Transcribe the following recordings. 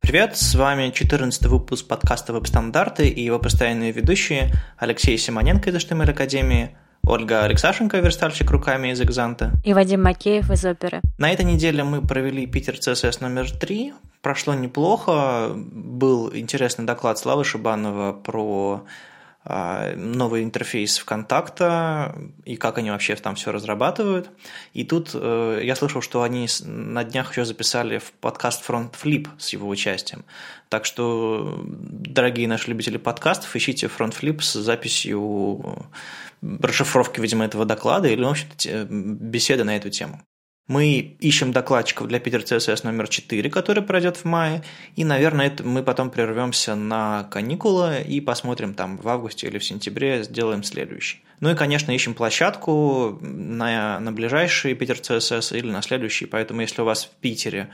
Привет, с вами 14 выпуск подкаста «Веб-стандарты» и его постоянные ведущие Алексей Симоненко из HTML Академии, Ольга Алексашенко, верстальщик руками из Экзанта. И Вадим Макеев из Оперы. На этой неделе мы провели Питер CSS номер 3. Прошло неплохо. Был интересный доклад Славы Шибанова про новый интерфейс ВКонтакта и как они вообще там все разрабатывают. И тут э, я слышал, что они на днях еще записали в подкаст Front Flip с его участием. Так что, дорогие наши любители подкастов, ищите Front Flip с записью расшифровки, видимо, этого доклада или, в общем-то, беседы на эту тему. Мы ищем докладчиков для Питер CSS номер 4, который пройдет в мае, и, наверное, это мы потом прервемся на каникулы и посмотрим там в августе или в сентябре, сделаем следующий. Ну и, конечно, ищем площадку на, на ближайший Питер CSS или на следующий, поэтому если у вас в Питере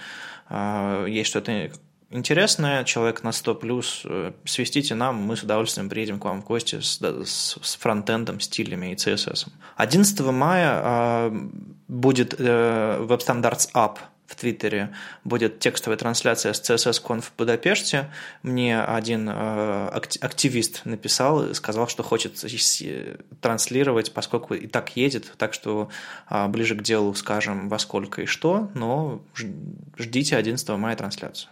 э, есть что-то интересное, человек на 100 плюс, э, свистите нам, мы с удовольствием приедем к вам в гости с, с, с фронтендом, стилями и CSS. 11 мая э, будет э, WebStandards App в Твиттере будет текстовая трансляция с CSS-Conf в Будапеште. Мне один э, активист написал, сказал, что хочет транслировать, поскольку и так едет, так что э, ближе к делу скажем во сколько и что, но ждите 11 мая трансляцию.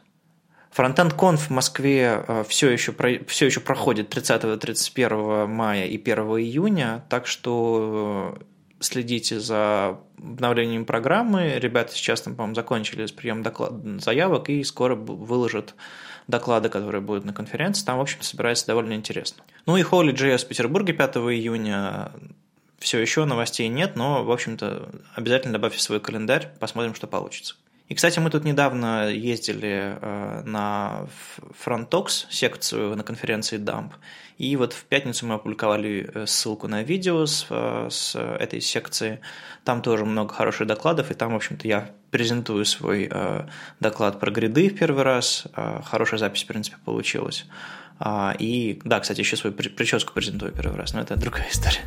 Конф в Москве э, все еще, все еще проходит 30-31 мая и 1 июня, так что э, следите за обновлением программы. Ребята сейчас там, по-моему, закончили с прием доклад... заявок и скоро выложат доклады, которые будут на конференции. Там, в общем-то, собирается довольно интересно. Ну и Holy.js в Петербурге 5 июня все еще новостей нет, но, в общем-то, обязательно добавьте в свой календарь, посмотрим, что получится. И, кстати, мы тут недавно ездили э, на Frontox секцию на конференции Dump, и вот в пятницу мы опубликовали э, ссылку на видео с, э, с этой секции. Там тоже много хороших докладов, и там, в общем-то, я презентую свой доклад про гриды в первый раз. Хорошая запись, в принципе, получилась. А, и, да, кстати, еще свою прическу презентую первый раз, но это другая история.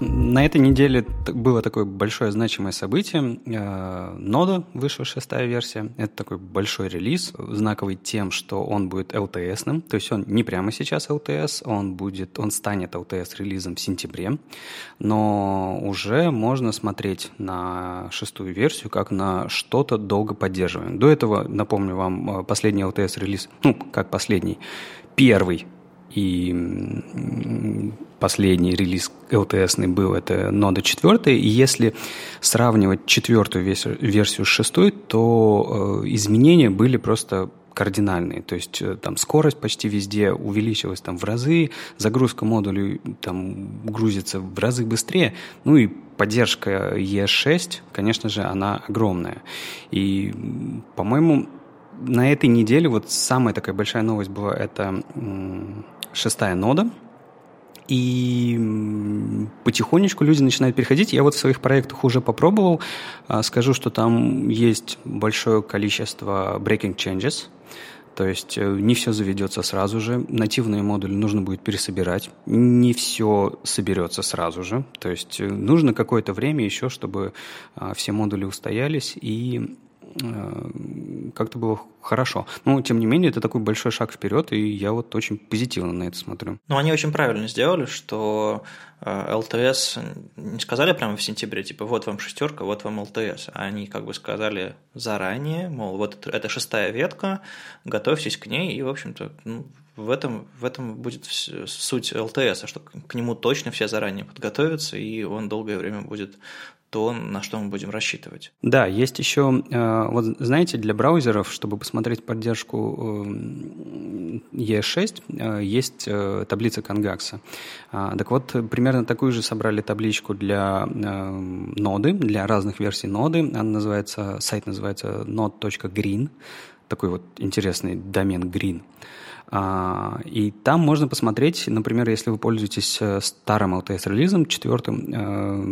На этой неделе было такое большое значимое событие. Э, нода вышла шестая версия. Это такой большой релиз, знаковый тем, что он будет LTS-ным. То есть он не прямо сейчас LTS, он, будет, он станет LTS-релизом в сентябре. Но уже можно смотреть на шестую версию как на что-то долго поддерживаемое. До этого, напомню вам, э, последний LTS-релиз, ну, как последний, первый и последний релиз LTS был, это нода 4, и если сравнивать четвертую версию с шестой, то э, изменения были просто кардинальные. То есть э, там скорость почти везде увеличилась там в разы, загрузка модулей там грузится в разы быстрее, ну и поддержка ES6, конечно же, она огромная. И, по-моему, на этой неделе вот самая такая большая новость была это шестая нода, и потихонечку люди начинают переходить. Я вот в своих проектах уже попробовал. А, скажу, что там есть большое количество breaking changes. То есть э, не все заведется сразу же. Нативные модули нужно будет пересобирать. Не все соберется сразу же. То есть э, нужно какое-то время еще, чтобы а, все модули устоялись и как-то было хорошо. Но, тем не менее, это такой большой шаг вперед, и я вот очень позитивно на это смотрю. Ну, они очень правильно сделали, что ЛТС э, не сказали прямо в сентябре, типа, вот вам шестерка, вот вам ЛТС. А они как бы сказали заранее, мол, вот это шестая ветка, готовьтесь к ней, и, в общем-то, ну, в этом, в этом будет суть ЛТС, что к нему точно все заранее подготовятся, и он долгое время будет то на что мы будем рассчитывать. Да, есть еще, э, вот знаете, для браузеров, чтобы посмотреть поддержку ES6, э, есть э, таблица Конгакса. А, так вот, примерно такую же собрали табличку для ноды, для разных версий ноды. Она называется, сайт называется node.green, такой вот интересный домен green. А, и там можно посмотреть, например, если вы пользуетесь э, старым LTS-релизом, четвертым, э,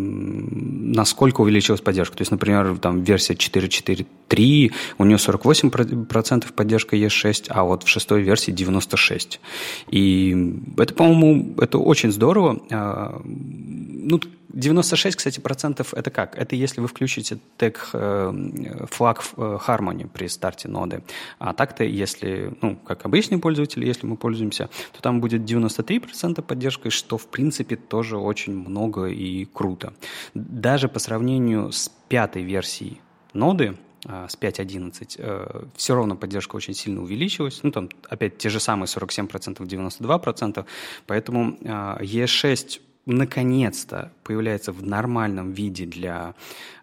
насколько увеличилась поддержка. То есть, например, там версия 4.4.3, у нее 48% поддержка ES6, а вот в шестой версии 96%. И это, по-моему, это очень здорово. А, ну, 96, кстати, процентов это как? Это если вы включите тег э, флаг э, Harmony при старте ноды. А так-то, если, ну, как обычный пользователь, если мы пользуемся, то там будет 93% поддержкой, что, в принципе, тоже очень много и круто. Даже по сравнению с пятой версией ноды, а, с 5.11, э, все равно поддержка очень сильно увеличилась. Ну, там опять те же самые 47%, 92%. Поэтому E6 наконец-то появляется в нормальном виде для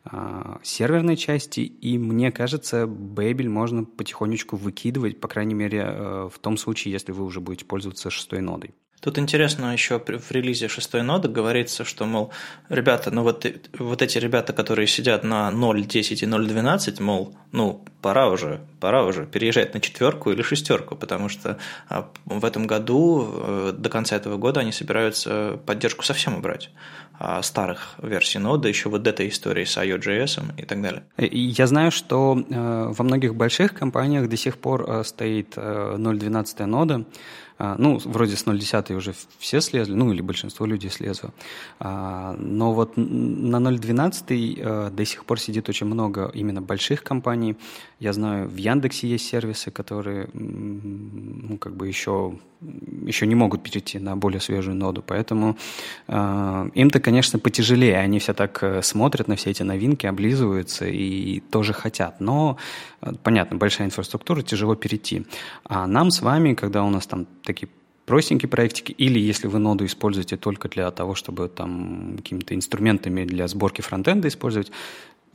э, серверной части, и мне кажется, Babel можно потихонечку выкидывать, по крайней мере, э, в том случае, если вы уже будете пользоваться шестой нодой. Тут интересно еще в релизе шестой ноды говорится, что, мол, ребята, ну вот, вот эти ребята, которые сидят на 0.10 и 0.12, мол, ну, пора уже, пора уже переезжать на четверку или шестерку, потому что а, в этом году, э, до конца этого года они собираются поддержку совсем убрать а, старых версий ноды, еще вот этой истории с IO.js и так далее. Я знаю, что э, во многих больших компаниях до сих пор э, стоит 0.12 нода, ну, вроде с 0.10 уже все слезли, ну, или большинство людей слезло. А, но вот на 0.12 э, до сих пор сидит очень много именно больших компаний. Я знаю, в Яндексе есть сервисы, которые, ну, как бы еще, еще не могут перейти на более свежую ноду, поэтому э, им-то, конечно, потяжелее. Они все так э, смотрят на все эти новинки, облизываются и тоже хотят. Но, понятно, большая инфраструктура, тяжело перейти. А нам с вами, когда у нас там такие простенькие проектики, или если вы ноду используете только для того, чтобы там какими-то инструментами для сборки фронтенда использовать,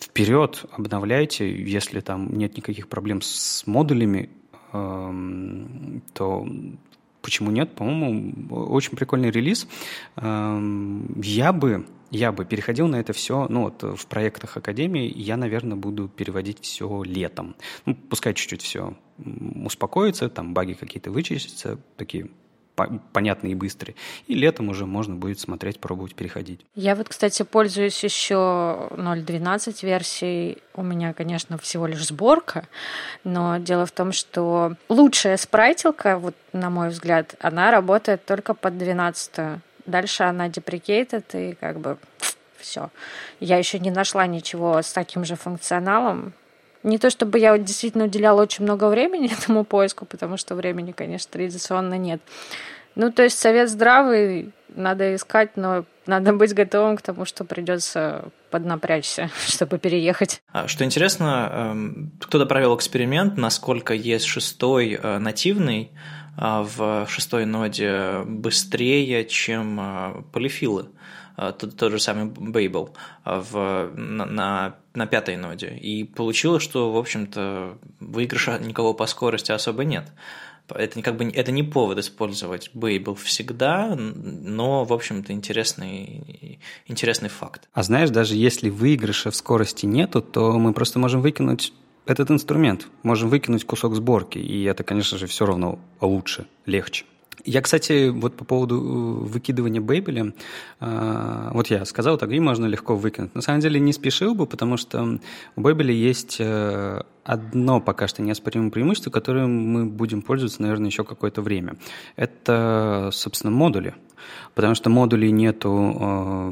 вперед, обновляйте, если там нет никаких проблем с модулями, эм, то почему нет? По-моему, очень прикольный релиз. Эм, я бы я бы переходил на это все, ну вот в проектах Академии я, наверное, буду переводить все летом. Ну, пускай чуть-чуть все успокоится, там баги какие-то вычистятся, такие понятные и быстрые. И летом уже можно будет смотреть, пробовать переходить. Я вот, кстати, пользуюсь еще 0.12 версией. У меня, конечно, всего лишь сборка, но дело в том, что лучшая спрайтилка, вот на мой взгляд, она работает только под 12 Дальше она деприкейтед, и как бы все. Я еще не нашла ничего с таким же функционалом. Не то чтобы я действительно уделяла очень много времени этому поиску, потому что времени, конечно, традиционно нет. Ну, то есть совет здравый, надо искать, но надо быть готовым к тому, что придется поднапрячься, чтобы переехать. А, что интересно, эм, кто-то провел эксперимент, насколько есть шестой э, нативный, а, в шестой ноде быстрее, чем а, полифилы. А, тот, тот же самый Babel в, на, на, на пятой ноде. И получилось, что, в общем-то, выигрыша никого по скорости особо нет. Это как бы это не повод использовать Babel всегда, но, в общем-то, интересный, интересный факт. А знаешь, даже если выигрыша в скорости нету, то мы просто можем выкинуть этот инструмент. Можем выкинуть кусок сборки, и это, конечно же, все равно лучше, легче. Я, кстати, вот по поводу э, выкидывания Бейбеля, э, вот я сказал, так и можно легко выкинуть. На самом деле не спешил бы, потому что у Бейбеля есть э, одно пока что неоспоримое преимущество, которым мы будем пользоваться, наверное, еще какое-то время. Это, собственно, модули. Потому что модулей нету э,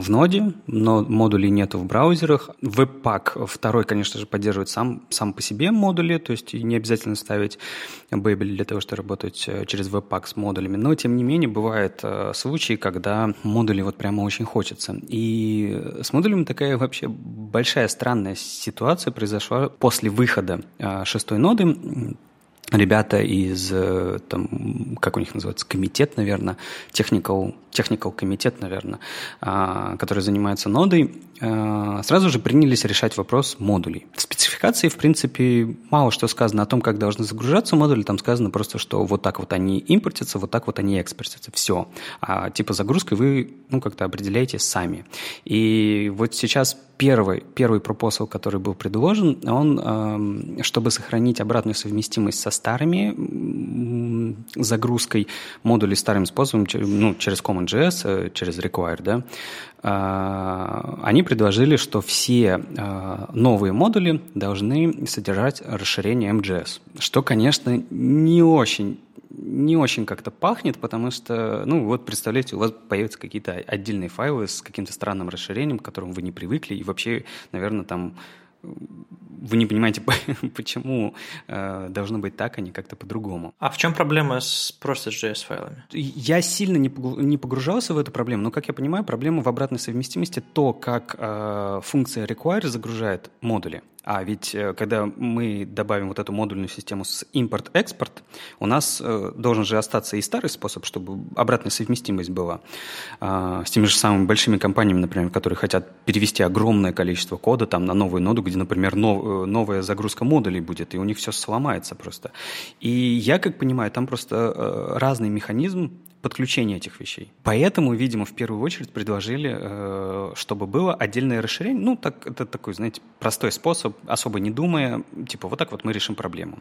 в ноде, но модулей нету в браузерах. Webpack второй, конечно же, поддерживает сам, сам по себе модули, то есть не обязательно ставить Babel для того, чтобы работать э, через Webpack с модулями. Но, тем не менее, бывают э, случаи, когда модули вот прямо очень хочется. И с модулями такая вообще большая странная ситуация произошла после выхода шестой ноды ребята из, э, там, как у них называется, комитет, наверное, technical, technical комитет, наверное, а, который занимается нодой, а, сразу же принялись решать вопрос модулей. В спецификации, в принципе, мало что сказано о том, как должны загружаться модули, там сказано просто, что вот так вот они импортятся, вот так вот они экспортятся, все. А типа загрузкой вы, ну, как-то определяете сами. И вот сейчас первый, первый пропосал, который был предложен, он, чтобы сохранить обратную совместимость со старыми загрузкой модулей старым способом, ну, через CommonJS, э, через Require, да, а, они предложили, что все а, новые модули должны содержать расширение MGS, что, конечно, не очень не очень как-то пахнет, потому что, ну вот представляете, у вас появятся какие-то отдельные файлы с каким-то странным расширением, к которому вы не привыкли, и вообще, наверное, там вы не понимаете, почему э, должно быть так, а не как-то по-другому. А в чем проблема с просто JS файлами? Я сильно не погружался в эту проблему, но, как я понимаю, проблема в обратной совместимости то, как э, функция require загружает модули. А ведь э, когда мы добавим вот эту модульную систему с импорт-экспорт, у нас э, должен же остаться и старый способ, чтобы обратная совместимость была а, с теми же самыми большими компаниями, например, которые хотят перевести огромное количество кода там на новую ноду, где, например, нов, э, новая загрузка модулей будет, и у них все сломается просто. И я, как понимаю, там просто разный механизм подключения этих вещей. Поэтому, видимо, в первую очередь предложили, э, чтобы было отдельное расширение. Ну, так, это такой, знаете, простой способ, особо не думая, типа вот так вот мы решим проблему.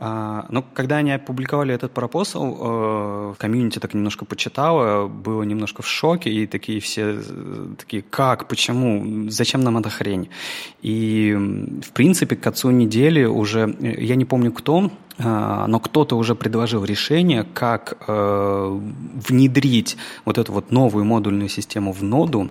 А, но когда они опубликовали этот пропосал, э, комьюнити так немножко почитало, было немножко в шоке, и такие все э, такие, как, почему, зачем нам эта хрень? И, в принципе, к концу недели уже, я не помню кто, но кто-то уже предложил решение, как э, внедрить вот эту вот новую модульную систему в ноду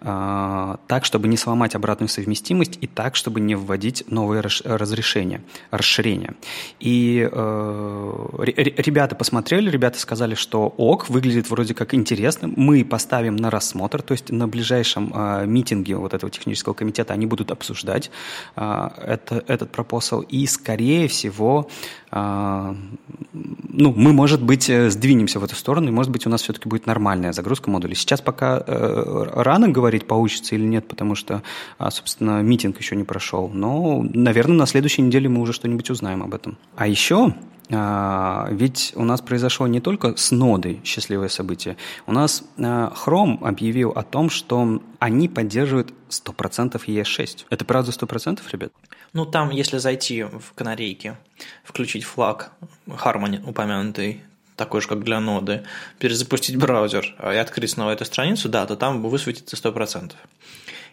э, так, чтобы не сломать обратную совместимость и так, чтобы не вводить новые разрешения, расширения. И э, ребята посмотрели, ребята сказали, что ок, выглядит вроде как интересно, мы поставим на рассмотр, то есть на ближайшем э, митинге вот этого технического комитета они будут обсуждать это, этот пропосал, и, скорее всего, а, ну, мы, может быть, э, сдвинемся в эту сторону, и, может быть, у нас все-таки будет нормальная загрузка модулей. Сейчас пока э, рано говорить, получится или нет, потому что, а, собственно, митинг еще не прошел. Но, наверное, на следующей неделе мы уже что-нибудь узнаем об этом. А еще а, ведь у нас произошло не только с нодой счастливое событие. У нас Chrome объявил о том, что они поддерживают 100% ES6. Это правда 100%, ребят? Ну, там, если зайти в канарейки, включить флаг Harmony упомянутый, такой же, как для ноды, перезапустить браузер и открыть снова эту страницу, да, то там высветится 100%.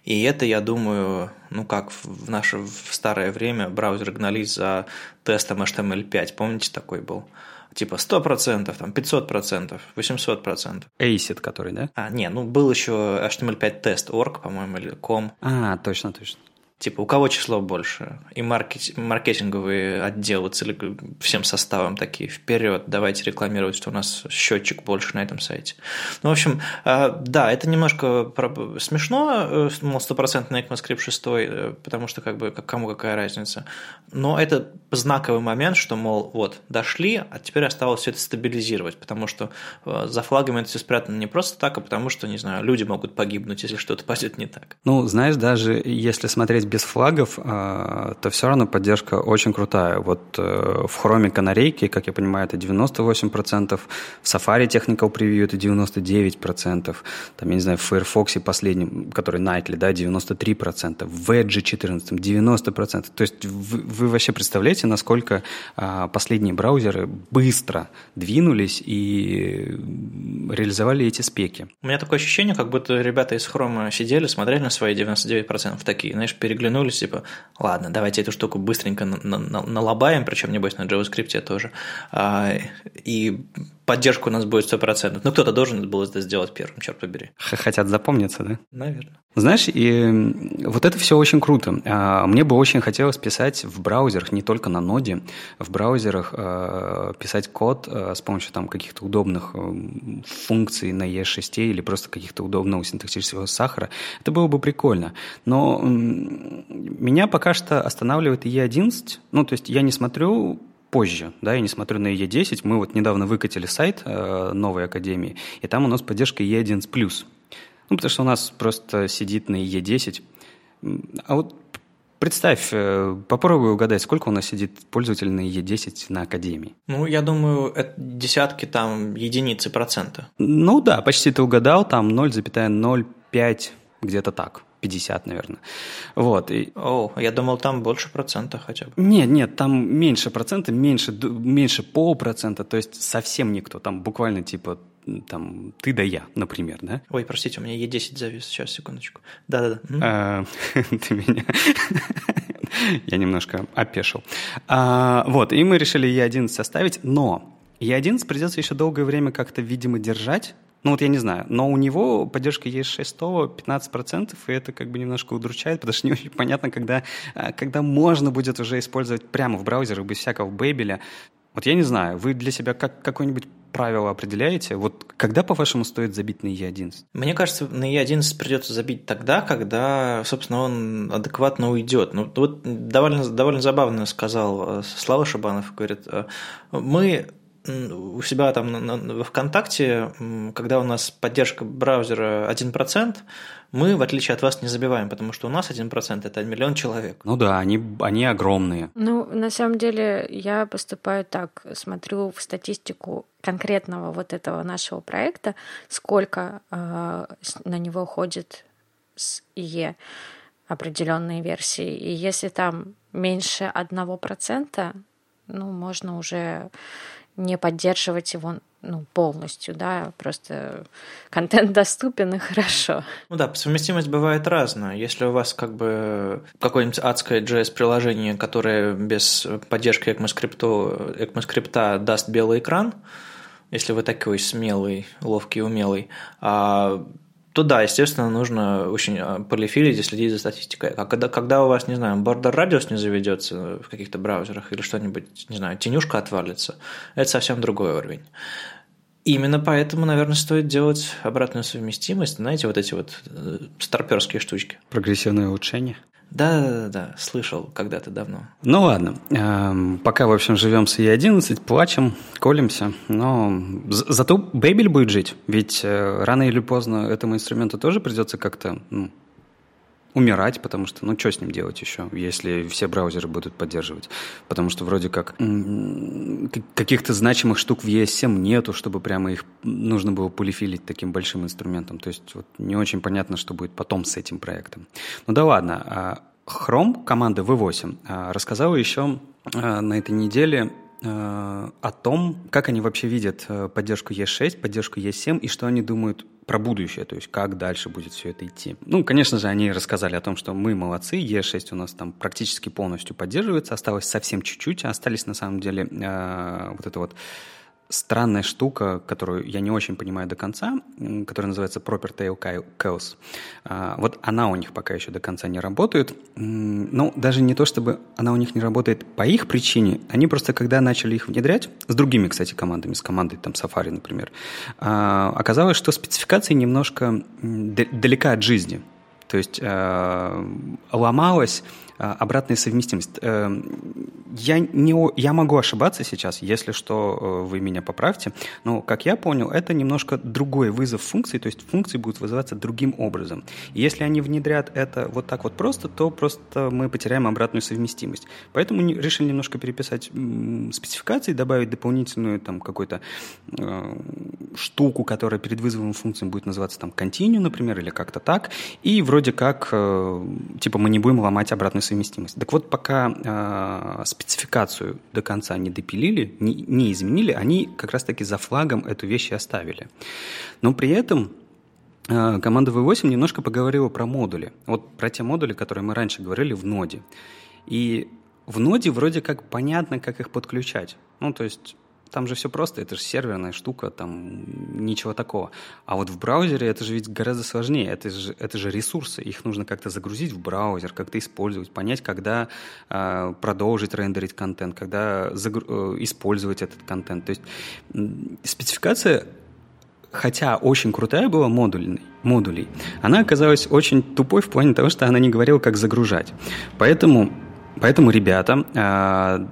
И это, я думаю, ну как в наше в старое время браузеры гнались за тестом HTML5. Помните, такой был? Типа 100%, там 500%, 800%. ACID который, да? А, не, ну был еще HTML5 тест org, по-моему, или com. А, точно, точно. Типа, у кого число больше? И маркет, маркетинговые отделы цели, всем составом такие, вперед, давайте рекламировать, что у нас счетчик больше на этом сайте. Ну, в общем, а, да, это немножко смешно, э, мол, стопроцентный ECMAScript 6, э, потому что как бы кому какая разница. Но это знаковый момент, что, мол, вот, дошли, а теперь осталось все это стабилизировать, потому что э, за флагами это все спрятано не просто так, а потому что, не знаю, люди могут погибнуть, если что-то пойдет не так. Ну, знаешь, даже если смотреть без флагов, а, то все равно поддержка очень крутая. Вот э, в хроме канарейки, как я понимаю, это 98%, в Safari Technical Preview это 99%, там, я не знаю, в Firefox последнем, который Nightly, да, 93%, в Edge 14, 90%. То есть вы, вы вообще представляете, насколько а, последние браузеры быстро двинулись и реализовали эти спеки? У меня такое ощущение, как будто ребята из Chrome сидели, смотрели на свои 99% такие, знаешь, переглянулись переглянулись, типа, ладно, давайте эту штуку быстренько налобаем, причем, небось, на JavaScript тоже, а, и поддержка у нас будет 100%. Но кто-то должен был это сделать первым, черт побери. Хотят запомниться, да? Наверное. Знаешь, и вот это все очень круто. А, мне бы очень хотелось писать в браузерах, не только на ноде, в браузерах а, писать код а, с помощью там каких-то удобных функций на E6 или просто каких-то удобного синтаксического сахара. Это было бы прикольно. Но меня пока что останавливает E11. Ну, то есть я не смотрю позже, да, я не смотрю на E10. Мы вот недавно выкатили сайт э, новой академии, и там у нас поддержка E11+. Ну, потому что у нас просто сидит на E10. А вот представь, э, попробуй угадать, сколько у нас сидит пользователей на E10 на академии. Ну, я думаю, это десятки, там, единицы процента. Ну да, почти ты угадал, там 0,05, где-то так. 50, наверное. Вот. И... О, я думал, там больше процента хотя бы. Нет, нет, там меньше процента, меньше, меньше полпроцента, то есть совсем никто. Там буквально типа там ты да я, например, да? Ой, простите, у меня Е10 завис, сейчас, секундочку. Да-да-да. А, ты меня... Я немножко опешил. А, вот, и мы решили Е11 составить, но E11 придется еще долгое время как-то, видимо, держать, ну вот я не знаю, но у него поддержка есть 6 15%, и это как бы немножко удручает, потому что не очень понятно, когда, а, когда можно будет уже использовать прямо в браузерах без всякого бейбеля. Вот я не знаю, вы для себя как, какое-нибудь правило определяете? Вот когда, по-вашему, стоит забить на E11? Мне кажется, на E11 придется забить тогда, когда, собственно, он адекватно уйдет. Ну, вот довольно, довольно забавно сказал э, Слава Шабанов, говорит, э, мы у себя там во ВКонтакте, когда у нас поддержка браузера 1%, мы, в отличие от вас, не забиваем, потому что у нас 1% – это миллион человек. Ну да, они, они огромные. Ну, на самом деле, я поступаю так, смотрю в статистику конкретного вот этого нашего проекта, сколько э, на него уходит с ИЕ определенные версии. И если там меньше одного процента, ну, можно уже не поддерживать его ну, полностью, да, просто контент доступен и хорошо. Ну да, совместимость бывает разная. Если у вас как бы какое-нибудь адское JS-приложение, которое без поддержки ECMAScript, ECMAScript даст белый экран, если вы такой смелый, ловкий, умелый, а то да, естественно, нужно очень а, полифилить и следить за статистикой. А когда, когда у вас, не знаю, бордер радиус не заведется в каких-то браузерах или что-нибудь, не знаю, тенюшка отвалится, это совсем другой уровень. Именно поэтому, наверное, стоит делать обратную совместимость, знаете, вот эти вот э, старперские штучки. Прогрессивное улучшение. Да, да, да, да, слышал когда-то давно. Ну ладно, эм, пока, в общем, живем с Е11, плачем, колемся, но зато Бейбель будет жить, ведь э, рано или поздно этому инструменту тоже придется как-то ну, умирать, потому что, ну, что с ним делать еще, если все браузеры будут поддерживать? Потому что вроде как каких-то значимых штук в ES7 нету, чтобы прямо их нужно было полифилить таким большим инструментом. То есть вот не очень понятно, что будет потом с этим проектом. Ну да ладно. А Chrome команды V8 а, рассказала еще а, на этой неделе о том, как они вообще видят э, поддержку E6, поддержку E7 и что они думают про будущее, то есть как дальше будет все это идти. Ну, конечно же, они рассказали о том, что мы молодцы, E6 у нас там практически полностью поддерживается, осталось совсем чуть-чуть, остались на самом деле э, вот это вот странная штука, которую я не очень понимаю до конца, которая называется Proper Tail Chaos. А, вот она у них пока еще до конца не работает. Ну, даже не то, чтобы она у них не работает по их причине, они просто, когда начали их внедрять, с другими, кстати, командами, с командой там Safari, например, а, оказалось, что спецификация немножко далека от жизни. То есть э, ломалась а, обратная совместимость. Эм, я, не, я могу ошибаться сейчас, если что, э, вы меня поправьте, но, как я понял, это немножко другой вызов функции, то есть функции будут вызываться другим образом. Если они внедрят это вот так вот просто, то просто мы потеряем обратную совместимость. Поэтому решили немножко переписать спецификации, добавить дополнительную там какую-то э, штуку, которая перед вызовом функции будет называться там continue, например, или как-то так, и вроде как, э, типа, мы не будем ломать обратную совместимость. Так вот, пока э, спецификацию до конца не допилили, не, не изменили, они как раз-таки за флагом эту вещь и оставили. Но при этом э, команда V8 немножко поговорила про модули. Вот про те модули, которые мы раньше говорили в ноде. И в ноде вроде как понятно, как их подключать. Ну, то есть там же все просто, это же серверная штука, там ничего такого. А вот в браузере это же ведь гораздо сложнее, это же, это же ресурсы, их нужно как-то загрузить в браузер, как-то использовать, понять, когда э, продолжить рендерить контент, когда загру- э, использовать этот контент. То есть спецификация хотя очень крутая была модульной, модулей, она оказалась очень тупой в плане того, что она не говорила, как загружать. Поэтому Поэтому ребята э,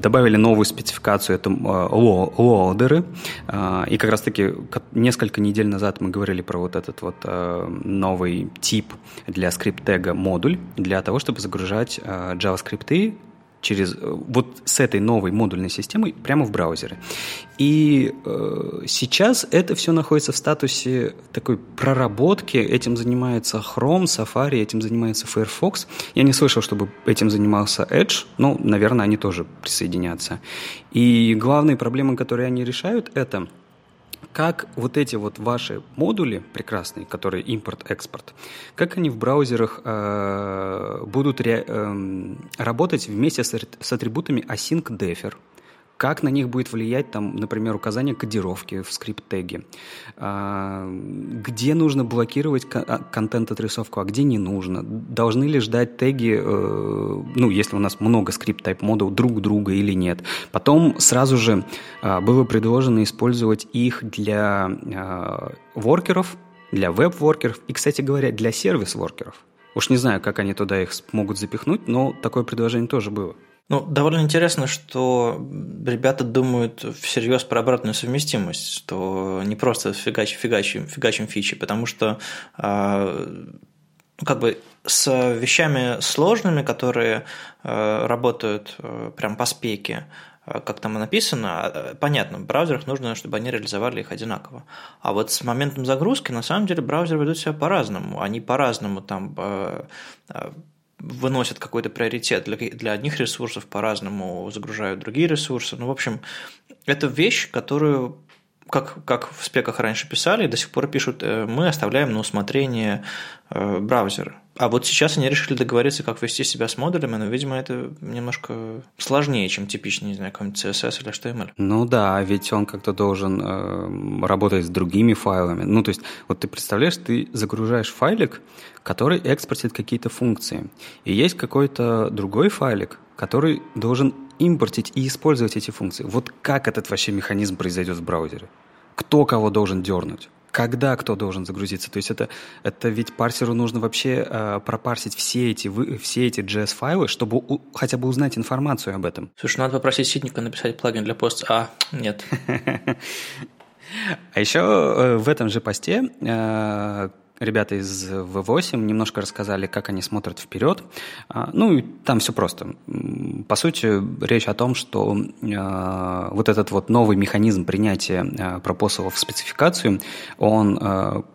добавили новую спецификацию, это э, лоудеры. Э, и как раз-таки несколько недель назад мы говорили про вот этот вот э, новый тип для скрипт-тега модуль, для того, чтобы загружать э, JavaScript через э, вот с этой новой модульной системой прямо в браузеры. И э, сейчас это все находится в статусе такой проработки. Этим занимается Chrome, Safari, этим занимается Firefox. Я не слышал, чтобы этим занимался Edge, но, наверное, они тоже присоединятся. И главные проблемы, которые они решают, это – как вот эти вот ваши модули прекрасные, которые импорт-экспорт, как они в браузерах э, будут ре, э, работать вместе с, с атрибутами async defer, как на них будет влиять, там, например, указание кодировки в скрипт-теге, а, где нужно блокировать а, контент-отрисовку, а где не нужно, должны ли ждать теги, э, ну, если у нас много скрипт-тайп модов друг друга или нет. Потом сразу же а, было предложено использовать их для воркеров, для веб-воркеров и, кстати говоря, для сервис-воркеров. Уж не знаю, как они туда их смогут запихнуть, но такое предложение тоже было. Ну, довольно интересно, что ребята думают всерьез про обратную совместимость, что не просто фигачим, фигачим, фигачим фичи, потому что э, ну, как бы с вещами сложными, которые э, работают э, прям по спеке, как там и написано, понятно, в браузерах нужно, чтобы они реализовали их одинаково. А вот с моментом загрузки, на самом деле, браузеры ведут себя по-разному. Они по-разному там выносят какой-то приоритет для, для одних ресурсов, по-разному загружают другие ресурсы. Ну, в общем, это вещь, которую как, как в спеках раньше писали, до сих пор пишут, э, мы оставляем на усмотрение э, браузера. А вот сейчас они решили договориться, как вести себя с модулями, но, видимо, это немножко сложнее, чем типичный, не знаю, какой-нибудь CSS или HTML. Ну да, ведь он как-то должен э, работать с другими файлами. Ну, то есть, вот ты представляешь, ты загружаешь файлик, который экспортит какие-то функции. И есть какой-то другой файлик, который должен импортить и использовать эти функции. Вот как этот вообще механизм произойдет в браузере? Кто кого должен дернуть? когда кто должен загрузиться. То есть это, это ведь парсеру нужно вообще э, пропарсить все эти, вы, все эти JS-файлы, чтобы у, хотя бы узнать информацию об этом. Слушай, надо попросить Ситника написать плагин для пост. А, нет. А еще э, в этом же посте э, ребята из V8 немножко рассказали, как они смотрят вперед. А, ну, и там все просто. По сути, речь о том, что э, вот этот вот новый механизм принятия э, пропосалов в спецификацию, он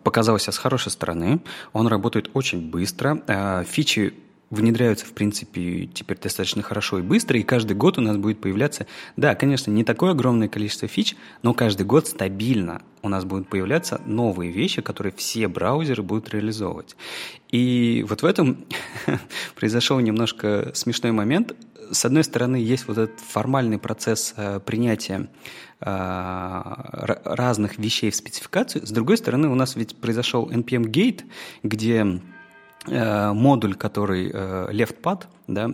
показался с хорошей стороны, он работает очень быстро, фичи внедряются, в принципе, теперь достаточно хорошо и быстро, и каждый год у нас будет появляться, да, конечно, не такое огромное количество фич, но каждый год стабильно у нас будут появляться новые вещи, которые все браузеры будут реализовывать. И вот в этом произошел немножко смешной момент. С одной стороны, есть вот этот формальный процесс э, принятия э, разных вещей в спецификацию. С другой стороны, у нас ведь произошел NPM Gate, где модуль, который э, LeftPad, да,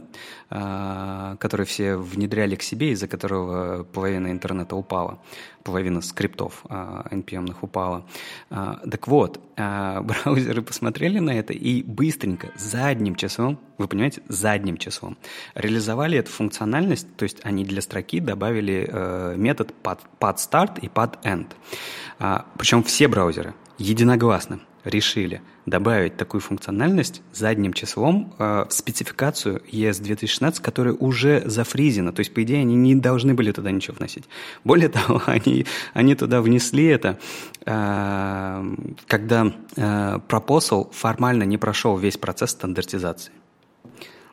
э, который все внедряли к себе, из-за которого половина интернета упала, половина скриптов npm упала. Так вот, браузеры посмотрели на это и быстренько, задним числом, вы понимаете, задним числом, реализовали эту функциональность, то есть они для строки добавили метод pad start и pad end. Причем все браузеры единогласно решили добавить такую функциональность задним числом э, в спецификацию ES 2016, которая уже зафризена. То есть, по идее, они не должны были туда ничего вносить. Более того, они, они туда внесли это, э, когда э, формально не прошел весь процесс стандартизации.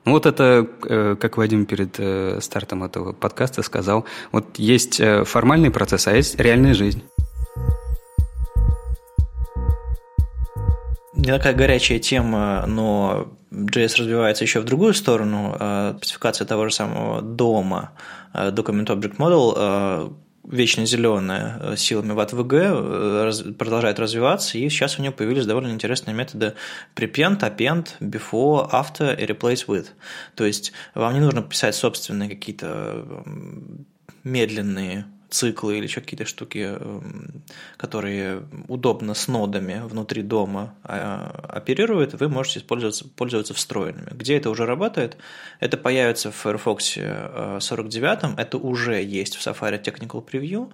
Ну вот это, э, как Вадим перед стартом этого подкаста сказал, вот есть формальный процесс, а есть реальная жизнь. Не такая горячая тема, но JS развивается еще в другую сторону. Э, спецификация того же самого дома, э, Document Object Model, э, вечно зеленая силами WAT-VG продолжает развиваться, и сейчас у нее появились довольно интересные методы prepend, append, before, after и replace with. То есть вам не нужно писать собственные какие-то медленные циклы или еще какие-то штуки, эм, которые удобно с нодами внутри дома а, оперируют, вы можете пользоваться, пользоваться встроенными. Где это уже работает? Это появится в Firefox 49, э, это уже есть в Safari Technical Preview,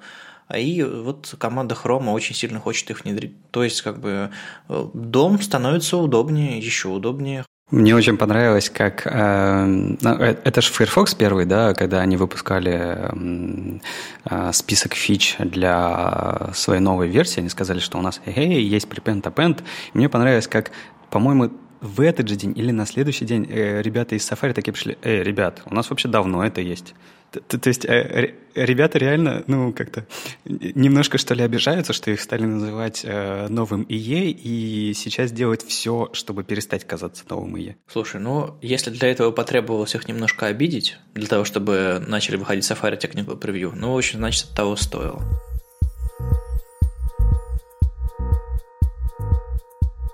и вот команда Chrome очень сильно хочет их внедрить. То есть, как бы, э, дом становится удобнее, еще удобнее. Мне очень понравилось, как... Э, ну, э, это же Firefox первый, да, когда они выпускали э, список фич для своей новой версии. Они сказали, что у нас, эй, есть prepend, append. мне понравилось, как, по-моему, в этот же день или на следующий день э, ребята из Safari такие пришли, эй, ребят, у нас вообще давно это есть. То, то есть э, ребята реально, ну, как-то немножко, что ли, обижаются, что их стали называть э, новым ИЕ, и сейчас делают все, чтобы перестать казаться новым ИЕ. Слушай, ну, если для этого потребовалось их немножко обидеть, для того, чтобы начали выходить Safari Technical Preview, ну, в общем, значит, того стоило.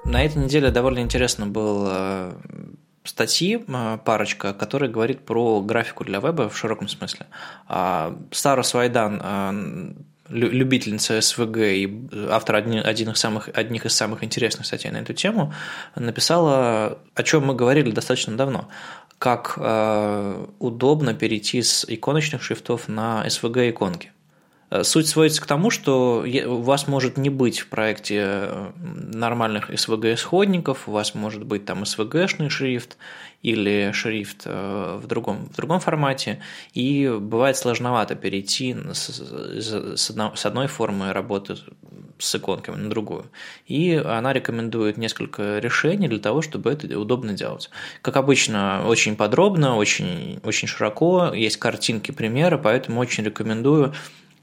На этой неделе довольно интересно был статьи, э, парочка, которая говорит про графику для веба в широком смысле. А, Сара Свайдан, э, любительница СВГ и автор один из самых, одних из самых интересных статей на эту тему, написала, о чем мы говорили достаточно давно, как удобно перейти с иконочных шрифтов на SVG-иконки. Э, суть сводится к тому, что у вас может не быть в проекте э, нормальных SVG-исходников, у вас может быть там SVG-шный шрифт или шрифт э, в другом, в другом формате, и бывает сложновато перейти с одной формы работы с иконками на другую. И она рекомендует несколько решений для того, чтобы это удобно делать. Как обычно, очень подробно, очень, очень широко, есть картинки, примеры, поэтому очень рекомендую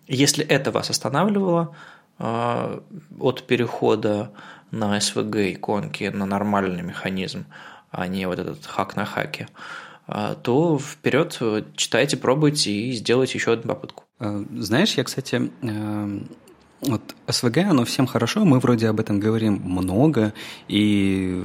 если это вас останавливало э, от перехода на SVG иконки на нормальный механизм, а не вот этот хак на хаке, э, то вперед читайте, пробуйте и сделайте еще одну попытку. Э, знаешь, я, кстати, вот СВГ, оно всем хорошо, мы вроде об этом говорим много, и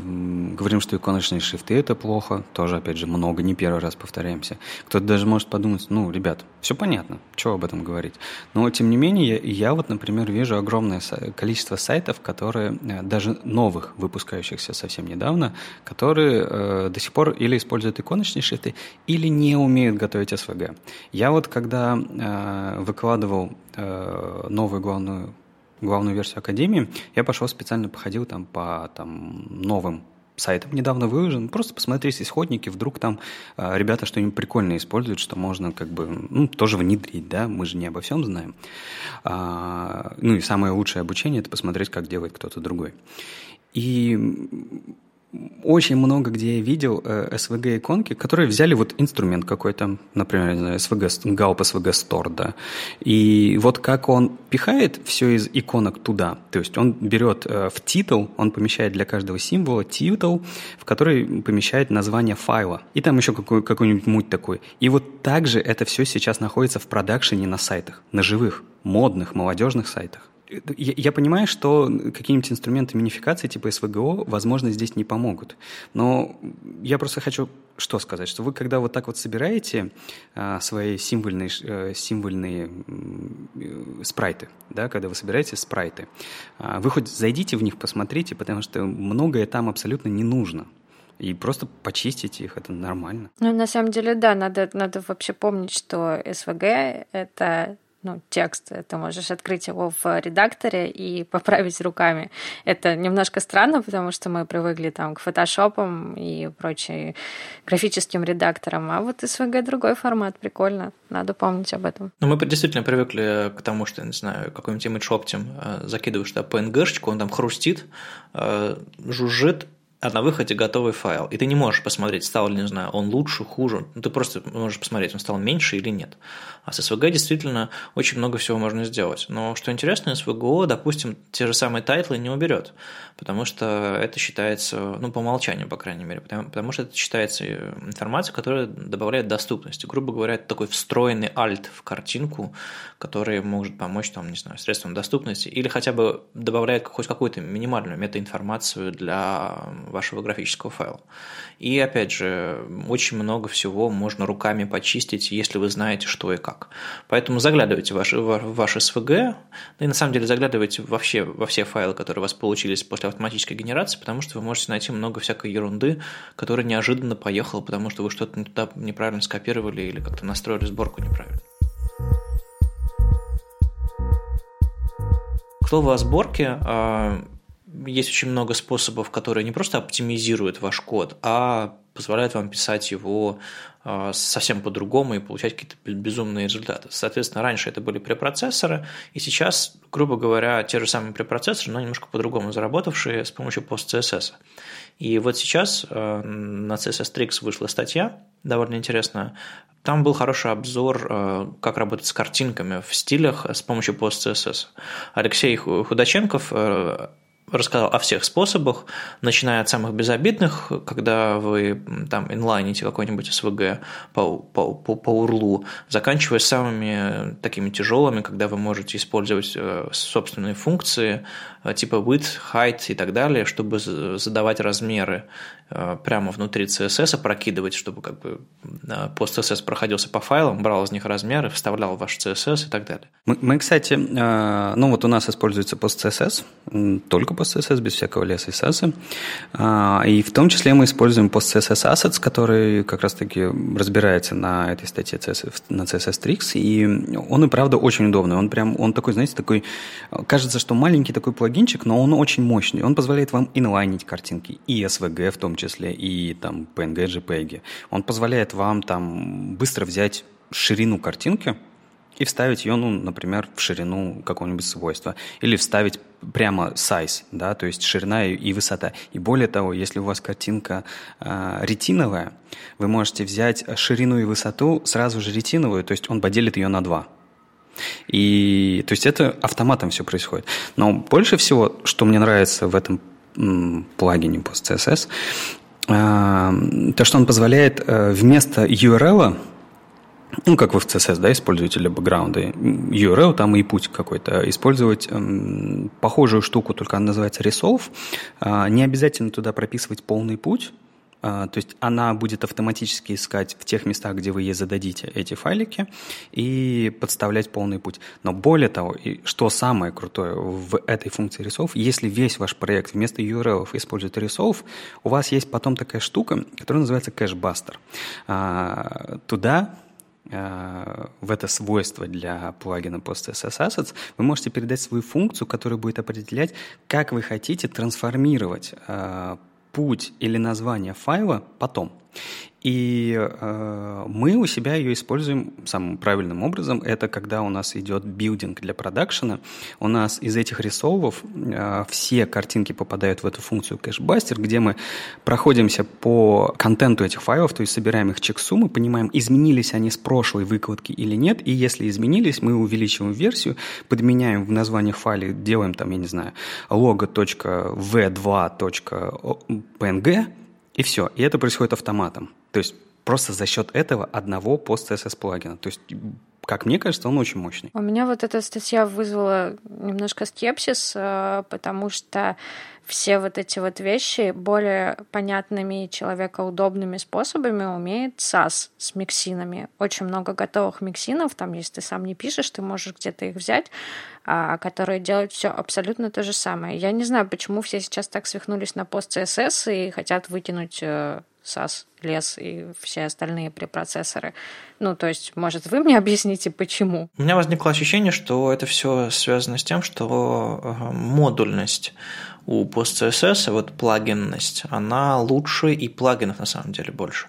говорим, что иконочные шрифты – это плохо, тоже, опять же, много, не первый раз повторяемся. Кто-то даже может подумать, ну, ребят, все понятно, что об этом говорить. Но, тем не менее, я, я вот, например, вижу огромное количество сайтов, которые, э, даже новых, выпускающихся совсем недавно, которые э, до сих пор или используют иконочные шрифты, или не умеют готовить СВГ. Я вот, когда э, выкладывал э, новую главную главную версию Академии, я пошел специально походил там по там, новым сайтам. Недавно выложен, просто посмотреть исходники, вдруг там э, ребята что-нибудь прикольное используют, что можно как бы ну, тоже внедрить, да, мы же не обо всем знаем. А, ну и самое лучшее обучение – это посмотреть, как делает кто-то другой. И очень много где я видел э, SVG-иконки, которые взяли вот инструмент какой-то, например, знаю, SVG, Gaup SVG Store, да, и вот как он пихает все из иконок туда, то есть он берет э, в титул, он помещает для каждого символа титул, в который помещает название файла, и там еще какой, какой-нибудь муть такой. И вот также это все сейчас находится в продакшене на сайтах, на живых, модных, молодежных сайтах я, я понимаю, что какие-нибудь инструменты минификации типа СВГО, возможно, здесь не помогут. Но я просто хочу что сказать, что вы когда вот так вот собираете а, свои символьные, а, символьные а, спрайты, да, когда вы собираете спрайты, а, вы хоть зайдите в них, посмотрите, потому что многое там абсолютно не нужно и просто почистить их, это нормально. Ну, на самом деле, да, надо, надо вообще помнить, что СВГ — это ну, текст. Ты можешь открыть его в редакторе и поправить руками. Это немножко странно, потому что мы привыкли там к фотошопам и прочим графическим редакторам, а вот SVG другой формат, прикольно, надо помнить об этом. Ну, мы действительно привыкли к тому, что, не знаю, какой-нибудь ImageOptim э, закидываешь туда PNG -шечку, он там хрустит, э, жужжит, а на выходе готовый файл. И ты не можешь посмотреть, стал ли, не знаю, он лучше, хуже. Ну, ты просто можешь посмотреть, он стал меньше или нет. А с SVG действительно очень много всего можно сделать. Но что интересно, SVGO, допустим, те же самые тайтлы не уберет, потому что это считается, ну, по умолчанию, по крайней мере, потому, потому что это считается информацией, которая добавляет доступности. Грубо говоря, это такой встроенный альт в картинку, который может помочь, там, не знаю, средствам доступности, или хотя бы добавляет хоть какую-то минимальную метаинформацию для вашего графического файла. И опять же, очень много всего можно руками почистить, если вы знаете, что и как. Поэтому заглядывайте в ваш, в ваш SVG, и на самом деле заглядывайте вообще во все файлы, которые у вас получились после автоматической генерации, потому что вы можете найти много всякой ерунды, которая неожиданно поехала, потому что вы что-то не туда неправильно скопировали или как-то настроили сборку неправильно. К слову о сборке, а, есть очень много способов, которые не просто оптимизируют ваш код, а позволяет вам писать его а, совсем по-другому и получать какие-то безумные результаты. Соответственно, раньше это были препроцессоры, и сейчас, грубо говоря, те же самые препроцессоры, но немножко по-другому заработавшие с помощью PostCSS. И вот сейчас а, на CSS Tricks вышла статья, довольно интересная. Там был хороший обзор, а, как работать с картинками в стилях с помощью PostCSS. Алексей Худаченков рассказал о всех способах, начиная от самых безобидных, когда вы там инлайните какой-нибудь SVG по, по, по, по урлу, заканчивая самыми такими тяжелыми, когда вы можете использовать э, собственные функции э, типа width, height и так далее, чтобы задавать размеры Э, прямо внутри CSS прокидывать, чтобы как бы пост CSS проходился по файлам, брал из них размеры, вставлял ваш CSS и так далее. Мы, мы кстати, ну вот у нас используется пост CSS, только пост CSS, без всякого леса и саса, и в том числе мы используем пост CSS Assets, который как раз-таки разбирается на этой статье CSS, на CSS Tricks, и он и правда очень удобный, он прям, он такой, знаете, такой, кажется, что маленький такой плагинчик, но он очень мощный, он позволяет вам инлайнить картинки, и SVG в том числе, и там PNG, JPEG. Он позволяет вам там быстро взять ширину картинки и вставить ее, ну, например, в ширину какого-нибудь свойства. Или вставить прямо size, да, то есть ширина и высота. И более того, если у вас картинка э, ретиновая, вы можете взять ширину и высоту сразу же ретиновую, то есть он поделит ее на два. И то есть это автоматом все происходит. Но больше всего, что мне нравится в этом плагине PostCSS, а, то, что он позволяет э, вместо URL, ну, как вы в CSS, да, используете для бэкграунда, URL, там и путь какой-то, использовать эм, похожую штуку, только она называется resolve, э, не обязательно туда прописывать полный путь, а, то есть она будет автоматически искать в тех местах, где вы ей зададите эти файлики и подставлять полный путь. Но более того, и что самое крутое в этой функции resolve, если весь ваш проект вместо URL использует resolve, у вас есть потом такая штука, которая называется кэшбастер. Туда а, в это свойство для плагина PostCSS Assets вы можете передать свою функцию, которая будет определять, как вы хотите трансформировать а, путь или название файла потом. И э, мы у себя ее используем самым правильным образом. Это когда у нас идет билдинг для продакшена. У нас из этих рисовов э, все картинки попадают в эту функцию кэшбастер, где мы проходимся по контенту этих файлов, то есть собираем их чек-суммы, понимаем, изменились они с прошлой выкладки или нет. И если изменились, мы увеличиваем версию, подменяем в названиях файле, делаем там, я не знаю, logo.v2.png, и все. И это происходит автоматом. То есть просто за счет этого одного пост-CSS плагина. То есть как мне кажется, он очень мощный. У меня вот эта статья вызвала немножко скепсис, э, потому что все вот эти вот вещи более понятными и человекоудобными способами умеет SAS с миксинами. Очень много готовых миксинов, там, если ты сам не пишешь, ты можешь где-то их взять, а, которые делают все абсолютно то же самое. Я не знаю, почему все сейчас так свихнулись на пост CSS и хотят выкинуть э, SAS, лес и все остальные препроцессоры. Ну, то есть, может, вы мне объясните, почему? У меня возникло ощущение, что это все связано с тем, что э, модульность у PostCSS, вот плагинность, она лучше и плагинов на самом деле больше.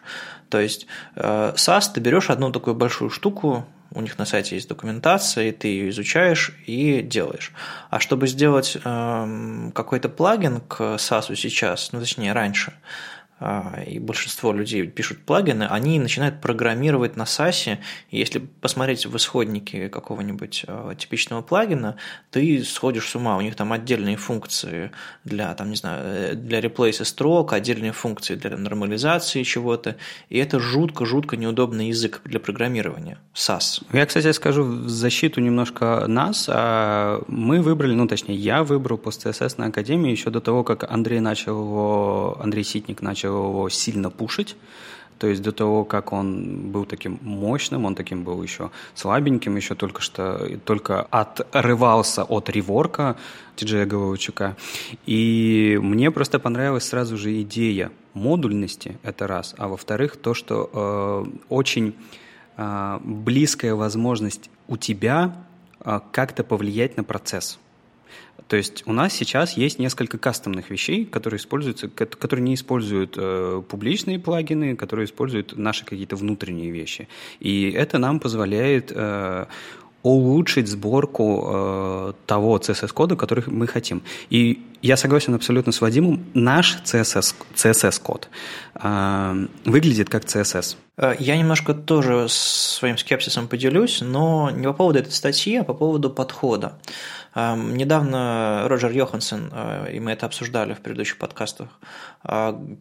То есть SAS э, ты берешь одну такую большую штуку, у них на сайте есть документация, и ты ее изучаешь и делаешь. А чтобы сделать э, какой-то плагин к SAS сейчас, ну точнее раньше, и большинство людей пишут плагины, они начинают программировать на. И если посмотреть в исходнике какого-нибудь а, типичного плагина, ты сходишь с ума. У них там отдельные функции для, там, не знаю, э, для реплейса строк, отдельные функции для нормализации чего-то. И это жутко-жутко неудобный язык для программирования. SAS. Я, кстати, скажу в защиту немножко нас. А, мы выбрали, ну, точнее, я выбрал PostCSS на Академии еще до того, как Андрей начал его, Андрей Ситник начал начал его сильно пушить. То есть до того, как он был таким мощным, он таким был еще слабеньким, еще только что только отрывался от реворка Тиджея Головчука. И мне просто понравилась сразу же идея модульности, это раз. А во-вторых, то, что э, очень э, близкая возможность у тебя э, как-то повлиять на процесс – То есть у нас сейчас есть несколько кастомных вещей, которые используются, которые не используют э, публичные плагины, которые используют наши какие-то внутренние вещи. И это нам позволяет э, улучшить сборку э, того CSS-кода, который мы хотим. И я согласен абсолютно с Вадимом, наш CSS, CSS-код э, выглядит как CSS. Э, я немножко тоже своим скепсисом поделюсь, но не по поводу этой статьи, а по поводу подхода. Э, недавно Роджер Йоханссон, э, и мы это обсуждали в предыдущих подкастах,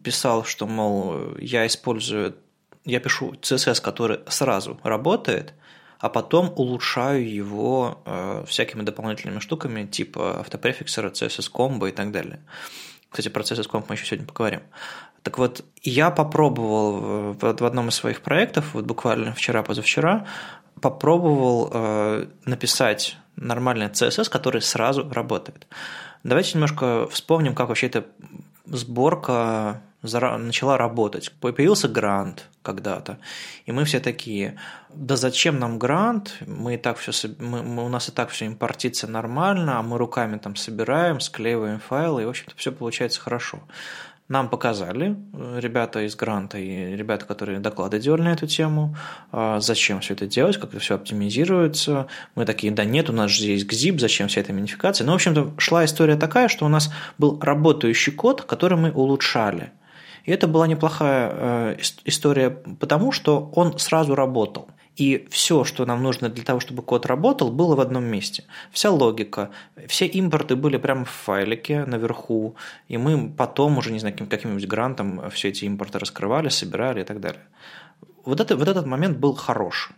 писал, что, мол, я использую, я пишу CSS, который сразу работает – а потом улучшаю его э, всякими дополнительными штуками, типа автопрефиксера, CSS-комбо и так далее. Кстати, про CSS-комбо мы еще сегодня поговорим. Так вот, я попробовал в, в одном из своих проектов, вот буквально вчера-позавчера, попробовал э, написать нормальный CSS, который сразу работает. Давайте немножко вспомним, как вообще эта сборка начала работать. Появился грант когда-то, и мы все такие, да зачем нам грант, мы и так все, мы, мы, у нас и так все импортится нормально, а мы руками там собираем, склеиваем файлы, и, в общем-то, все получается хорошо. Нам показали э, ребята из гранта и ребята, которые доклады делали на эту тему, а, зачем все это делать, как это все оптимизируется. Мы такие, да нет, у нас же есть GZIP, зачем вся эта минификация. Ну, в общем-то, шла история такая, что у нас был работающий код, который мы улучшали – и это была неплохая э, история, потому что он сразу работал. И все, что нам нужно для того, чтобы код работал, было в одном месте. Вся логика, все импорты были прямо в файлике наверху, и мы потом уже, не знаю, каким-нибудь грантом все эти импорты раскрывали, собирали и так далее. Вот, это, вот этот момент был хорош.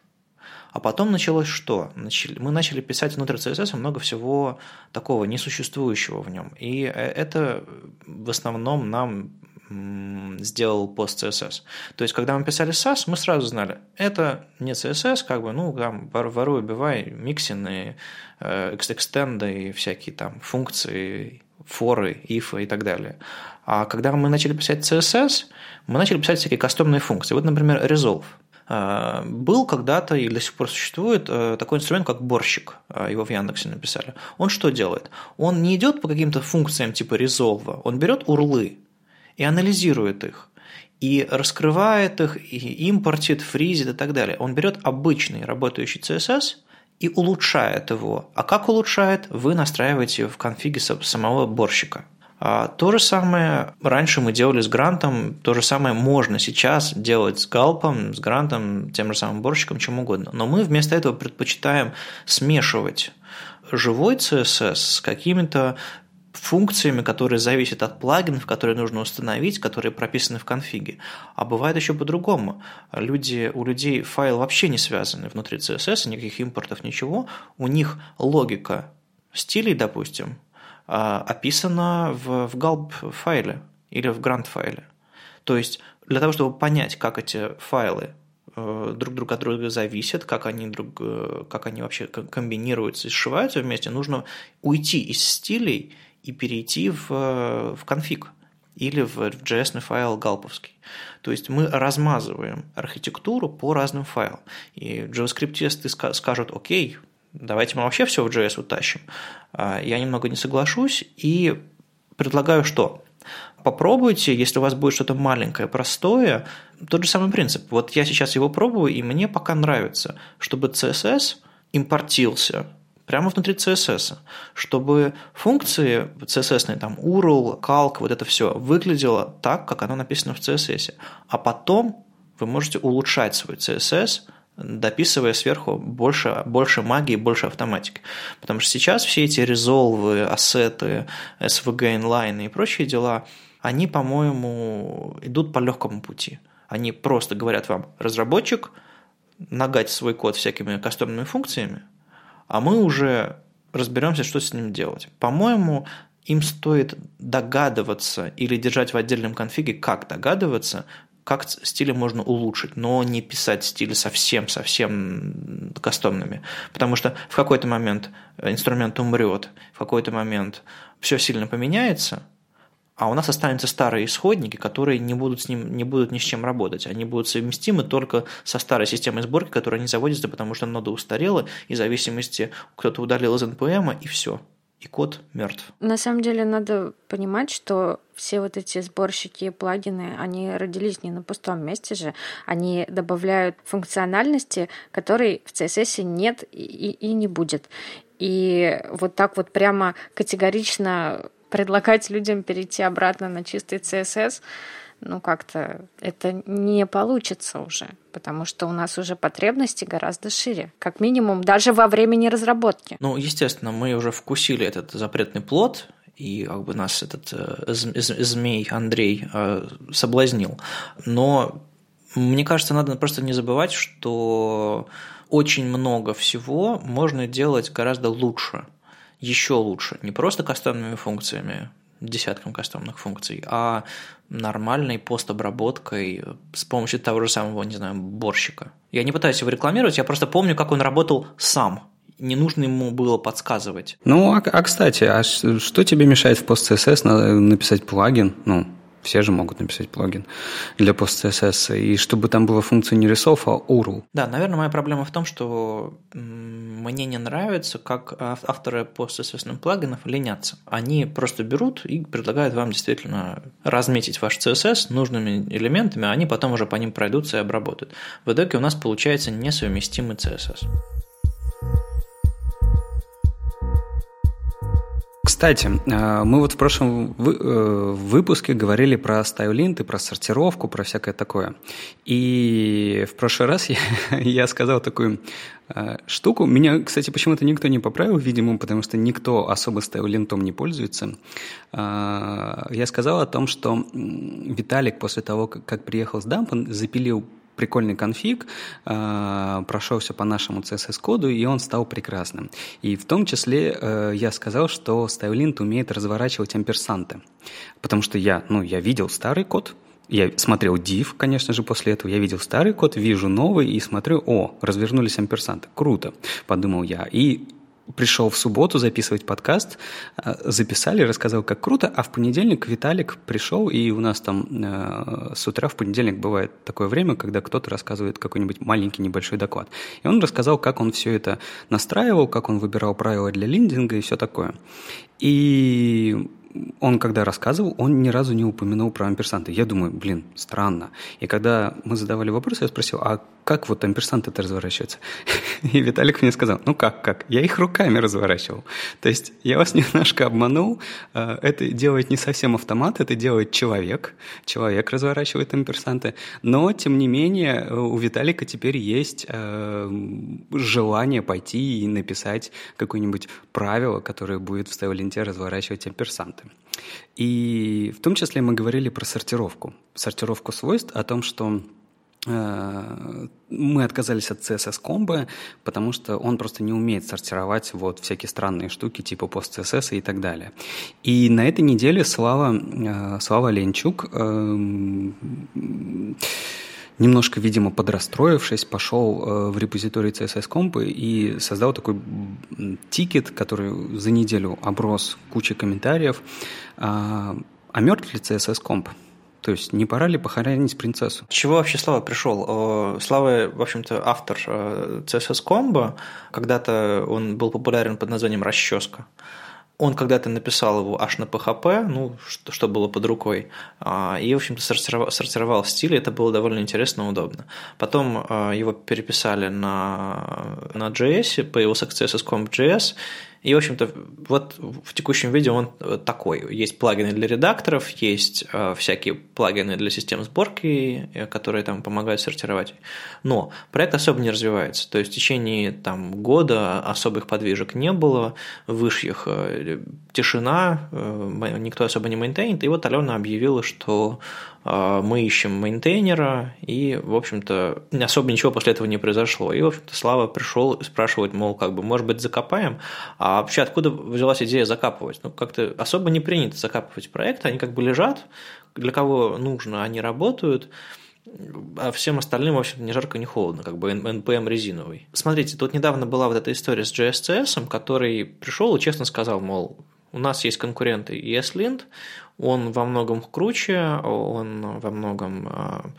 А потом началось что? Начали, мы начали писать внутрь CSS много всего такого несуществующего в нем. И э, это в основном нам сделал пост CSS. То есть, когда мы писали SAS, мы сразу знали, это не CSS, как бы, ну, там, воруй, убивай, миксины, э, экстенды и всякие там функции, форы, if и так далее. А когда мы начали писать CSS, мы начали писать всякие кастомные функции. Вот, например, resolve. Э, был когда-то и до сих пор существует э, такой инструмент, как борщик. Его в Яндексе написали. Он что делает? Он не идет по каким-то функциям типа resolve, он берет урлы, и анализирует их, и раскрывает их, и импортит, фризит и так далее. Он берет обычный работающий CSS и улучшает его. А как улучшает, вы настраиваете в конфиге самого борщика. А то же самое раньше мы делали с грантом, то же самое можно сейчас делать с галпом, с грантом, тем же самым борщиком, чем угодно. Но мы вместо этого предпочитаем смешивать живой CSS с какими-то функциями, которые зависят от плагинов, которые нужно установить, которые прописаны в конфиге. А бывает еще по-другому. Люди, у людей файл вообще не связаны внутри CSS, никаких импортов, ничего. У них логика стилей, допустим, а, описана в, в gulp файле или в grant файле. То есть для того, чтобы понять, как эти файлы э, друг друг от друга зависят, как они, друг, э, как они вообще комбинируются и сшиваются вместе, нужно уйти из стилей и перейти в, в конфиг или в, в JS файл галповский. То есть мы размазываем архитектуру по разным файлам. И JavaScript-тесты скажут, окей, давайте мы вообще все в JS утащим. А, я немного не соглашусь и предлагаю что? Попробуйте, если у вас будет что-то маленькое, простое, тот же самый принцип. Вот я сейчас его пробую, и мне пока нравится, чтобы CSS импортился прямо внутри CSS, чтобы функции CSS, там URL, calc, вот это все выглядело так, как оно написано в CSS. А потом вы можете улучшать свой CSS, дописывая сверху больше, больше магии, больше автоматики. Потому что сейчас все эти резолвы, ассеты, SVG inline и прочие дела, они, по-моему, идут по легкому пути. Они просто говорят вам, разработчик, нагать свой код всякими кастомными функциями, а мы уже разберемся, что с ним делать. По-моему, им стоит догадываться или держать в отдельном конфиге, как догадываться, как стили можно улучшить, но не писать стили совсем-совсем кастомными. Потому что в какой-то момент инструмент умрет, в какой-то момент все сильно поменяется – а у нас останутся старые исходники, которые не будут, с ним, не будут ни с чем работать. Они будут совместимы только со старой системой сборки, которая не заводится, потому что нода устарела, и в зависимости кто-то удалил из NPM, и все. И и код мертв. На самом деле надо понимать, что все вот эти сборщики и плагины, они родились не на пустом месте же, они добавляют функциональности, которой в CSS нет и, и не будет. И вот так вот прямо категорично предлагать людям перейти обратно на чистый CSS, ну как-то это не получится уже, потому что у нас уже потребности гораздо шире, как минимум даже во времени разработки. Ну, естественно, мы уже вкусили этот запретный плод, и как бы нас этот э, змей Андрей э, соблазнил. Но мне кажется, надо просто не забывать, что очень много всего можно делать гораздо лучше, еще лучше, не просто кастомными функциями, десятком кастомных функций, а нормальной постобработкой с помощью того же самого, не знаю, борщика. Я не пытаюсь его рекламировать, я просто помню, как он работал сам. Не нужно ему было подсказывать. Ну, а, а кстати, а что тебе мешает в PostCSS написать плагин? Ну, все же могут написать плагин для PostCSS, и чтобы там была функция не resolve, а URL. Да, наверное, моя проблема в том, что мне не нравится, как авторы PostCSS плагинов ленятся. Они просто берут и предлагают вам действительно разметить ваш CSS нужными элементами, а они потом уже по ним пройдутся и обработают. В итоге у нас получается несовместимый CSS. Кстати, э, мы вот в прошлом э, выпуске говорили про стайлинты, про сортировку, про всякое такое. И в прошлый раз я, я сказал такую э, штуку. Меня, кстати, почему-то никто не поправил, видимо, потому что никто особо стайлинтом не пользуется. Я сказал о том, что Виталик после того, как приехал с Дампа, запилил прикольный конфиг, э, прошелся по нашему CSS-коду, и он стал прекрасным. И в том числе э, я сказал, что StyleLint умеет разворачивать амперсанты. Потому что я, ну, я видел старый код, я смотрел div, конечно же, после этого. Я видел старый код, вижу новый и смотрю, о, развернулись амперсанты. Круто, подумал я. И пришел в субботу записывать подкаст, э, записали, рассказал, как круто, а в понедельник Виталик пришел, и у нас там э, с утра в понедельник бывает такое время, когда кто-то рассказывает какой-нибудь маленький небольшой доклад. И он рассказал, как он все это настраивал, как он выбирал правила для линдинга и все такое. И он, когда рассказывал, он ни разу не упомянул про амперсанты. Я думаю, блин, странно. И когда мы задавали вопрос, я спросил, а как вот амперсанты это разворачиваются? И Виталик мне сказал, ну как, как? Я их руками разворачивал. То есть я вас немножко обманул. Э, это делает не совсем автомат, это делает человек. Человек разворачивает амперсанты. Но, тем не менее, у Виталика теперь есть э, желание пойти и написать какое-нибудь правило, которое будет в стайлинте разворачивать амперсанты. И в том числе мы говорили про сортировку. Сортировку свойств, о том, что мы отказались от CSS комбо, потому что он просто не умеет сортировать вот всякие странные штуки типа пост CSS и так далее. И на этой неделе Слава, э, Слава Ленчук эм, немножко, видимо, подрастроившись, пошел э, в репозиторий CSS Comp и создал такой тикет, который за неделю оброс кучей комментариев. А мертв ли CSS Comp? То есть не пора ли похоронить принцессу? чего вообще Слава пришел? Слава, в общем-то, автор э, CSS Combo. Когда-то он был популярен под названием «Расческа». Он когда-то написал его аж на PHP, ну, что, что было под рукой, а, и, в общем-то, сортировал, сортировал стили, это было довольно интересно и удобно. Потом а, его переписали на, на JS, появился CSS Comp JS, и, в общем-то, вот в текущем виде он э, такой. Есть плагины для редакторов, есть э, всякие плагины для систем сборки, э, которые там помогают сортировать. Но проект особо не развивается. То есть в течение там, года особых подвижек не было, вышьих э, тишина, э, никто особо не мейнтейнит. И вот Алена объявила, что мы ищем мейнтейнера, и, в общем-то, особо ничего после этого не произошло. И, в общем-то, Слава пришел спрашивать, мол, как бы, может быть, закопаем? А вообще, откуда взялась идея закапывать? Ну, как-то особо не принято закапывать проекты, они как бы лежат, для кого нужно, они работают, а всем остальным, в общем ни жарко, ни холодно, как бы NPM резиновый. Смотрите, тут недавно была вот эта история с JSCS, который пришел и честно сказал, мол, у нас есть конкуренты ESLint, он во многом круче, он во многом а,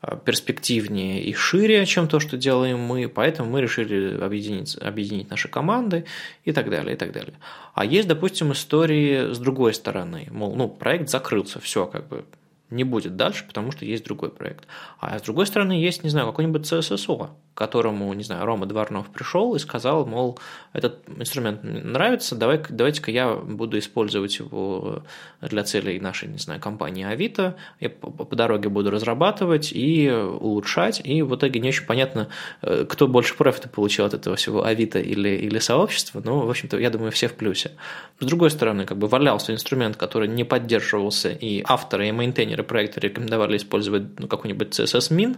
Э, перспективнее и шире, чем то, что делаем мы, поэтому мы решили объединить, объединить наши команды и так далее, и так далее. А есть, допустим, истории с другой стороны, мол, ну, проект закрылся, все, как бы не будет дальше, потому что есть другой проект. А с другой стороны, есть, не знаю, какой-нибудь CSSO, которому, не знаю, Рома Дворнов пришел и сказал, мол, этот инструмент нравится, давай, давайте-ка я буду использовать его для целей нашей, не знаю, компании Авито, я по, по дороге буду разрабатывать и улучшать, и в итоге не очень понятно, э, кто больше профита получил от этого всего, Авито или, или сообщество, но, в общем-то, я думаю, все в плюсе. С другой стороны, как бы валялся инструмент, который не поддерживался, и авторы, и мейнтейнеры проекта рекомендовали использовать ну, какой-нибудь CSS-min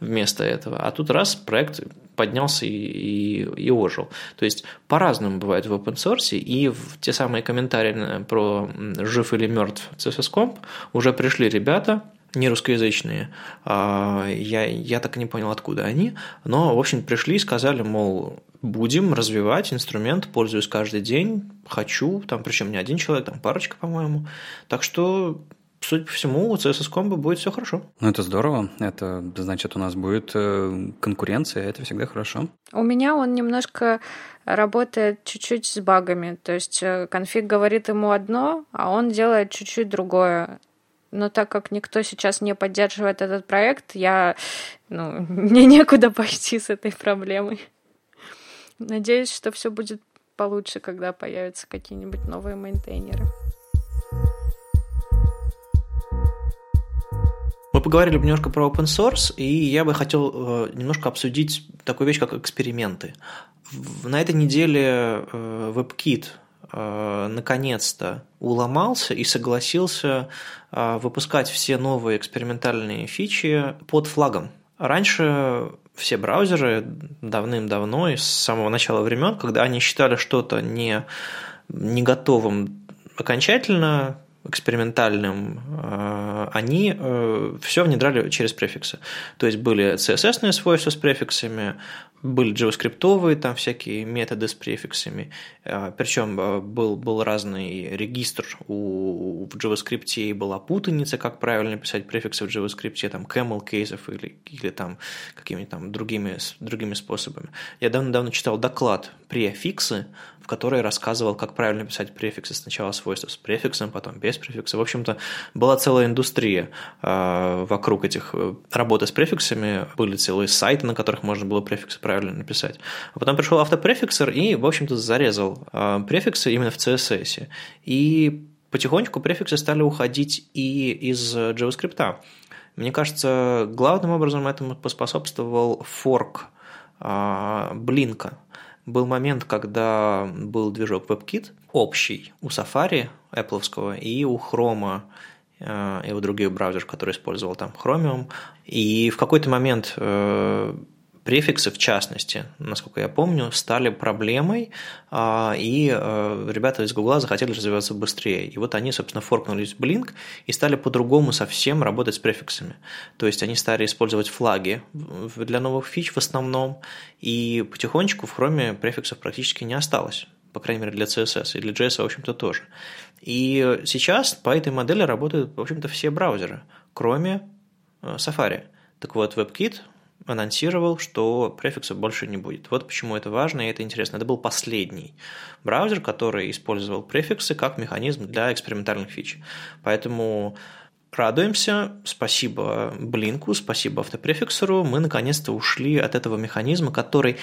вместо этого, а тут раз проект поднялся и, и, и ожил. То есть по-разному бывает в open source, и в те самые комментарии про жив или мертв CSS-Comp уже пришли ребята, не русскоязычные. А, я, я так и не понял, откуда они. Но, в общем, пришли и сказали, мол, будем развивать инструмент, пользуюсь каждый день, хочу, там, причем не один человек, там парочка, по-моему. Так что судя по всему, у CSS Combo будет все хорошо. Ну, это здорово. Это значит, у нас будет э, конкуренция, это всегда хорошо. У меня он немножко работает чуть-чуть с багами. То есть э, конфиг говорит ему одно, а он делает чуть-чуть другое. Но так как никто сейчас не поддерживает этот проект, я, ну, мне некуда пойти с этой проблемой. Надеюсь, что все будет получше, когда появятся какие-нибудь новые мейнтейнеры. Поговорили немножко про open source, и я бы хотел э, немножко обсудить такую вещь, как эксперименты. На этой неделе э, WebKit э, наконец-то уломался и согласился выпускать все новые экспериментальные фичи под флагом. Раньше все браузеры давным-давно, с самого начала времен, когда они считали что-то не, не готовым окончательно, экспериментальным, э, они э, все внедряли через префиксы. То есть были CSS свойства с префиксами, были JavaScript, там всякие методы с префиксами, э, причем был, был разный регистр у, в JavaScript, и была путаница, как правильно писать префиксы в JavaScript, там camel кейсов или, или там какими-то там другими, другими способами. Я давно-давно читал доклад префиксы, в которой рассказывал, как правильно писать префиксы. Сначала свойства с префиксом, потом без префикса. В общем-то, была целая индустрия э, вокруг этих э, работы с префиксами. Были целые сайты, на которых можно было префиксы правильно написать. А потом пришел автопрефиксер и, в общем-то, зарезал э, префиксы именно в CSS. И потихонечку префиксы стали уходить и из JavaScript. Мне кажется, главным образом этому поспособствовал форк Блинка был момент, когда был движок WebKit общий у Safari Apple и у Chrome э, и у других браузеров, которые использовал там Chromium. И в какой-то момент э, префиксы, в частности, насколько я помню, стали проблемой, а, и э, ребята из Гугла захотели развиваться быстрее. И вот они, собственно, форкнулись в Blink и стали по-другому совсем работать с префиксами. То есть они стали использовать флаги для новых фич в основном, и потихонечку в Chrome префиксов практически не осталось по крайней мере, для CSS, и для JS, в общем-то, тоже. И сейчас по этой модели работают, в общем-то, все браузеры, кроме э, Safari. Так вот, WebKit анонсировал, что префиксов больше не будет. Вот почему это важно и это интересно. Это был последний браузер, который использовал префиксы как механизм для экспериментальных фич. Поэтому радуемся, спасибо Блинку, спасибо автопрефиксеру, мы наконец-то ушли от этого механизма, который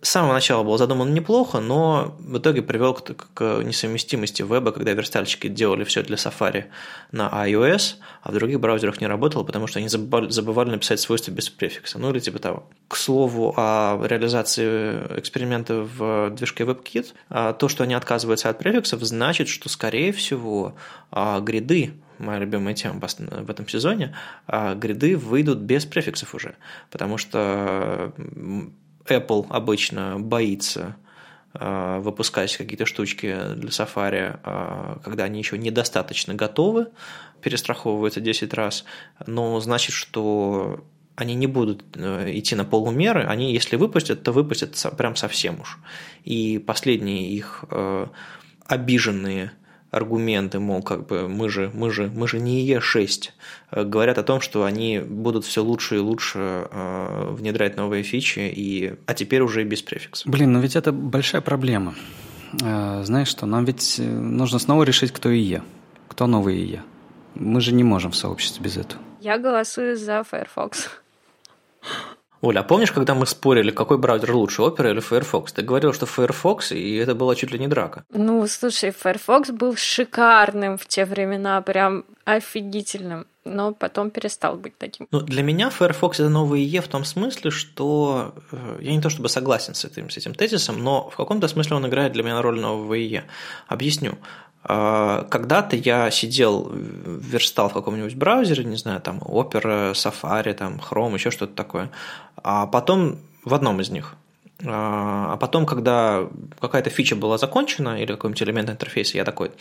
с самого начала был задуман неплохо, но в итоге привел к, к несовместимости веба, когда верстальщики делали все для Safari на iOS, а в других браузерах не работало, потому что они забывали, забывали написать свойства без префикса, ну или типа того. К слову о реализации эксперимента в движке WebKit, а, то, что они отказываются от префиксов, значит, что, скорее всего, а, гриды моя любимая тема в этом сезоне, а, гриды выйдут без префиксов уже, потому что Apple обычно боится э, выпускать какие-то штучки для Safari, э, когда они еще недостаточно готовы, перестраховываются 10 раз, но значит, что они не будут э, идти на полумеры, они, если выпустят, то выпустят прям совсем уж. И последние их обиженные аргументы, мол, как бы мы же, мы же, мы же не Е6, э, говорят о том, что они будут все лучше и лучше э, внедрять новые фичи, и, а теперь уже и без префикса. Блин, ну ведь это большая проблема. Э, знаешь что, нам ведь нужно снова решить, кто ИЕ, кто новый ИЕ. Мы же не можем в сообществе без этого. Я голосую за Firefox. Оля, а помнишь, когда мы спорили, какой браузер лучше, Opera или Firefox? Ты говорил, что Firefox, и это была чуть ли не драка. Ну, слушай, Firefox был шикарным в те времена, прям офигительным, но потом перестал быть таким. Ну, для меня Firefox это новый E в том смысле, что э, я не то чтобы согласен с этим, с этим тезисом, но в каком-то смысле он играет для меня роль нового E. Объясню. А, когда-то я сидел, верстал в каком-нибудь браузере, не знаю, там Opera, Safari, там Chrome, еще что-то такое. А потом в одном из них. А, а потом, когда какая-то фича была закончена или какой-нибудь элемент интерфейса, я такой,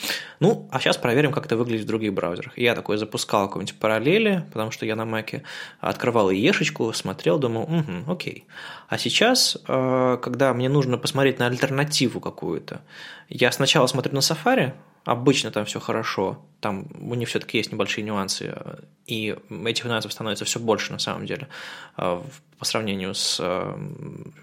ну, а сейчас проверим, как это выглядит в других браузерах. И я такой запускал какой-нибудь параллели, потому что я на Маке открывал ешечку, смотрел, думал, угу, окей. А сейчас, а, когда мне нужно посмотреть на альтернативу какую-то, я сначала смотрю на Safari, Обычно там все хорошо, там у них все-таки есть небольшие нюансы, и этих нюансов становится все больше на самом деле э, по сравнению с, э,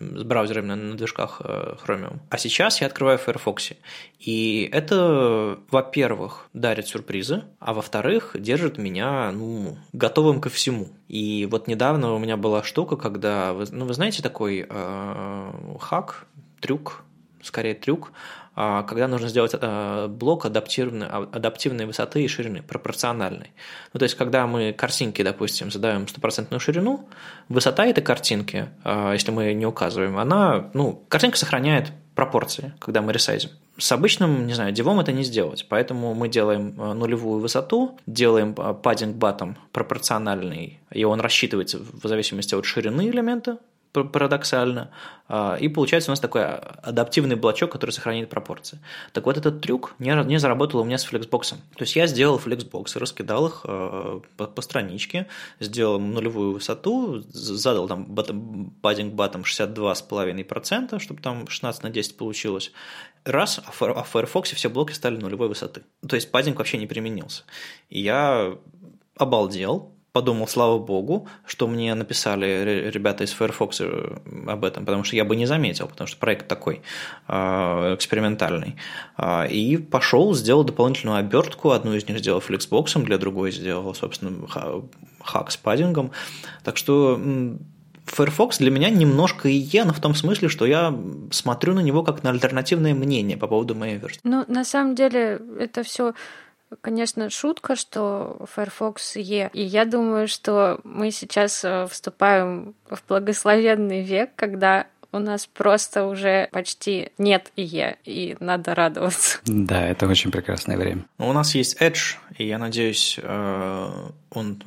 с браузерами на движках э, Chromium. А сейчас я открываю Firefox, и это, во-первых, дарит сюрпризы, а во-вторых, держит меня ну, готовым ко всему. И вот недавно у меня была штука, когда, ну, вы знаете такой э, хак, трюк, скорее трюк, а, когда нужно сделать э, блок адаптивной, а, адаптивной высоты и ширины, пропорциональной. Ну, то есть, когда мы картинки, допустим, задаем стопроцентную ширину, высота этой картинки, а, если мы не указываем, она, ну, картинка сохраняет пропорции, когда мы ресайзим. С обычным, не знаю, дивом это не сделать, поэтому мы делаем нулевую высоту, делаем паддинг батом пропорциональный, и он рассчитывается в зависимости от ширины элемента, парадоксально. А, и получается у нас такой адаптивный блочок, который сохраняет пропорции. Так вот, этот трюк не, не заработал у меня с флексбоксом. То есть я сделал флексбоксы, раскидал их а, по, по страничке, сделал нулевую высоту, задал там паддинг батом 62,5%, чтобы там 16 на 10 получилось. Раз, а в а Firefox все блоки стали нулевой высоты. То есть паддинг вообще не применился. И я обалдел, подумал, слава богу, что мне написали ребята из Firefox э, об этом, потому что я бы не заметил, потому что проект такой э, экспериментальный. А, и пошел, сделал дополнительную обертку, одну из них сделал флексбоксом, для другой сделал, собственно, хак с паддингом. Так что Firefox для меня немножко и я, но в том смысле, что я смотрю на него как на альтернативное мнение по поводу моей версии. Ну, на самом деле, это все конечно, шутка, что Firefox Е. И я думаю, что мы сейчас э, вступаем в благословенный век, когда у нас просто уже почти нет ИЕ, и надо радоваться. Да, это очень прекрасное время. У нас есть Edge, и я надеюсь, э, он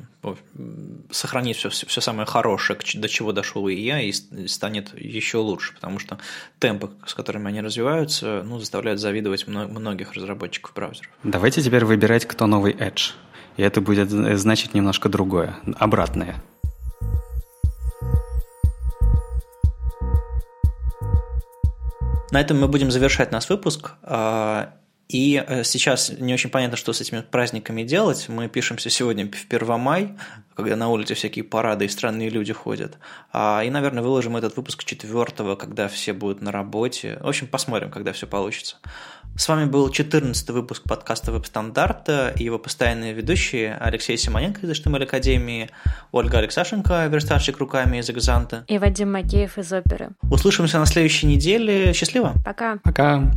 сохранит все, все самое хорошее, до чего дошел ИЕ, и станет еще лучше, потому что темпы, с которыми они развиваются, ну, заставляют завидовать многих разработчиков браузеров. Давайте теперь выбирать, кто новый Edge. И это будет значить немножко другое, обратное. На этом мы будем завершать наш выпуск. И э, сейчас не очень понятно, что с этими праздниками делать. Мы пишемся сегодня в 1 мая, когда на улице всякие парады и странные люди ходят. А, и, наверное, выложим этот выпуск 4 когда все будут на работе. В общем, посмотрим, когда все получится. С вами был 14 выпуск подкаста «Веб-стандарты» и его постоянные ведущие Алексей Симоненко из HTML Академии, Ольга Алексашенко, верстальщик руками из Экзанта. И Вадим Макеев из оперы. Услышимся на следующей неделе. Счастливо! Пока! Пока!